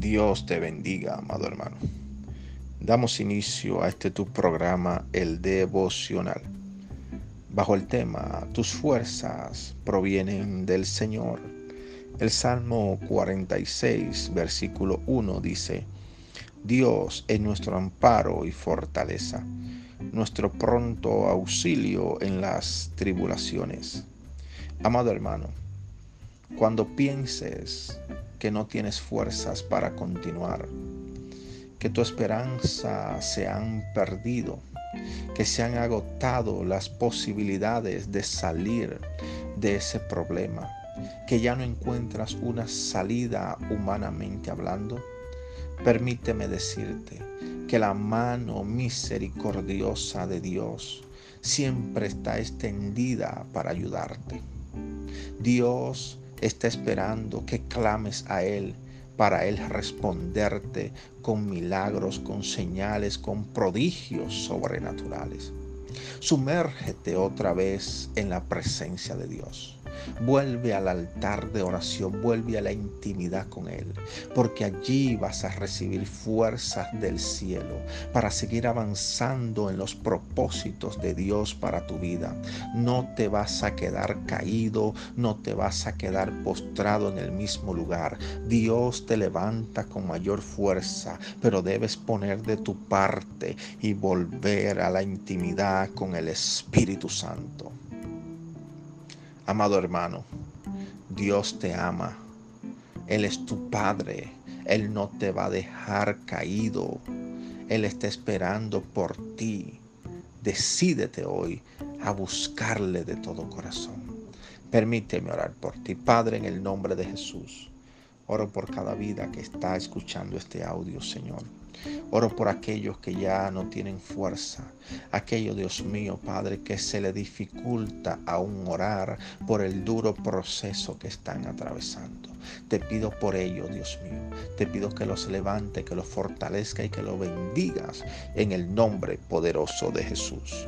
Dios te bendiga, amado hermano. Damos inicio a este tu programa, el devocional, bajo el tema Tus fuerzas provienen del Señor. El Salmo 46, versículo 1 dice, Dios es nuestro amparo y fortaleza, nuestro pronto auxilio en las tribulaciones. Amado hermano, cuando pienses que no tienes fuerzas para continuar, que tu esperanza se han perdido, que se han agotado las posibilidades de salir de ese problema, que ya no encuentras una salida humanamente hablando, permíteme decirte que la mano misericordiosa de Dios siempre está extendida para ayudarte. Dios está esperando que clames a Él para Él responderte con milagros, con señales, con prodigios sobrenaturales. Sumérgete otra vez en la presencia de Dios. Vuelve al altar de oración, vuelve a la intimidad con Él, porque allí vas a recibir fuerzas del cielo para seguir avanzando en los propósitos de Dios para tu vida. No te vas a quedar caído, no te vas a quedar postrado en el mismo lugar. Dios te levanta con mayor fuerza, pero debes poner de tu parte y volver a la intimidad con el Espíritu Santo. Amado hermano, Dios te ama. Él es tu Padre. Él no te va a dejar caído. Él está esperando por ti. Decídete hoy a buscarle de todo corazón. Permíteme orar por ti, Padre, en el nombre de Jesús. Oro por cada vida que está escuchando este audio, Señor. Oro por aquellos que ya no tienen fuerza, aquellos, Dios mío, Padre, que se le dificulta aún orar por el duro proceso que están atravesando. Te pido por ello, Dios mío. Te pido que los levante, que los fortalezca y que los bendigas en el nombre poderoso de Jesús.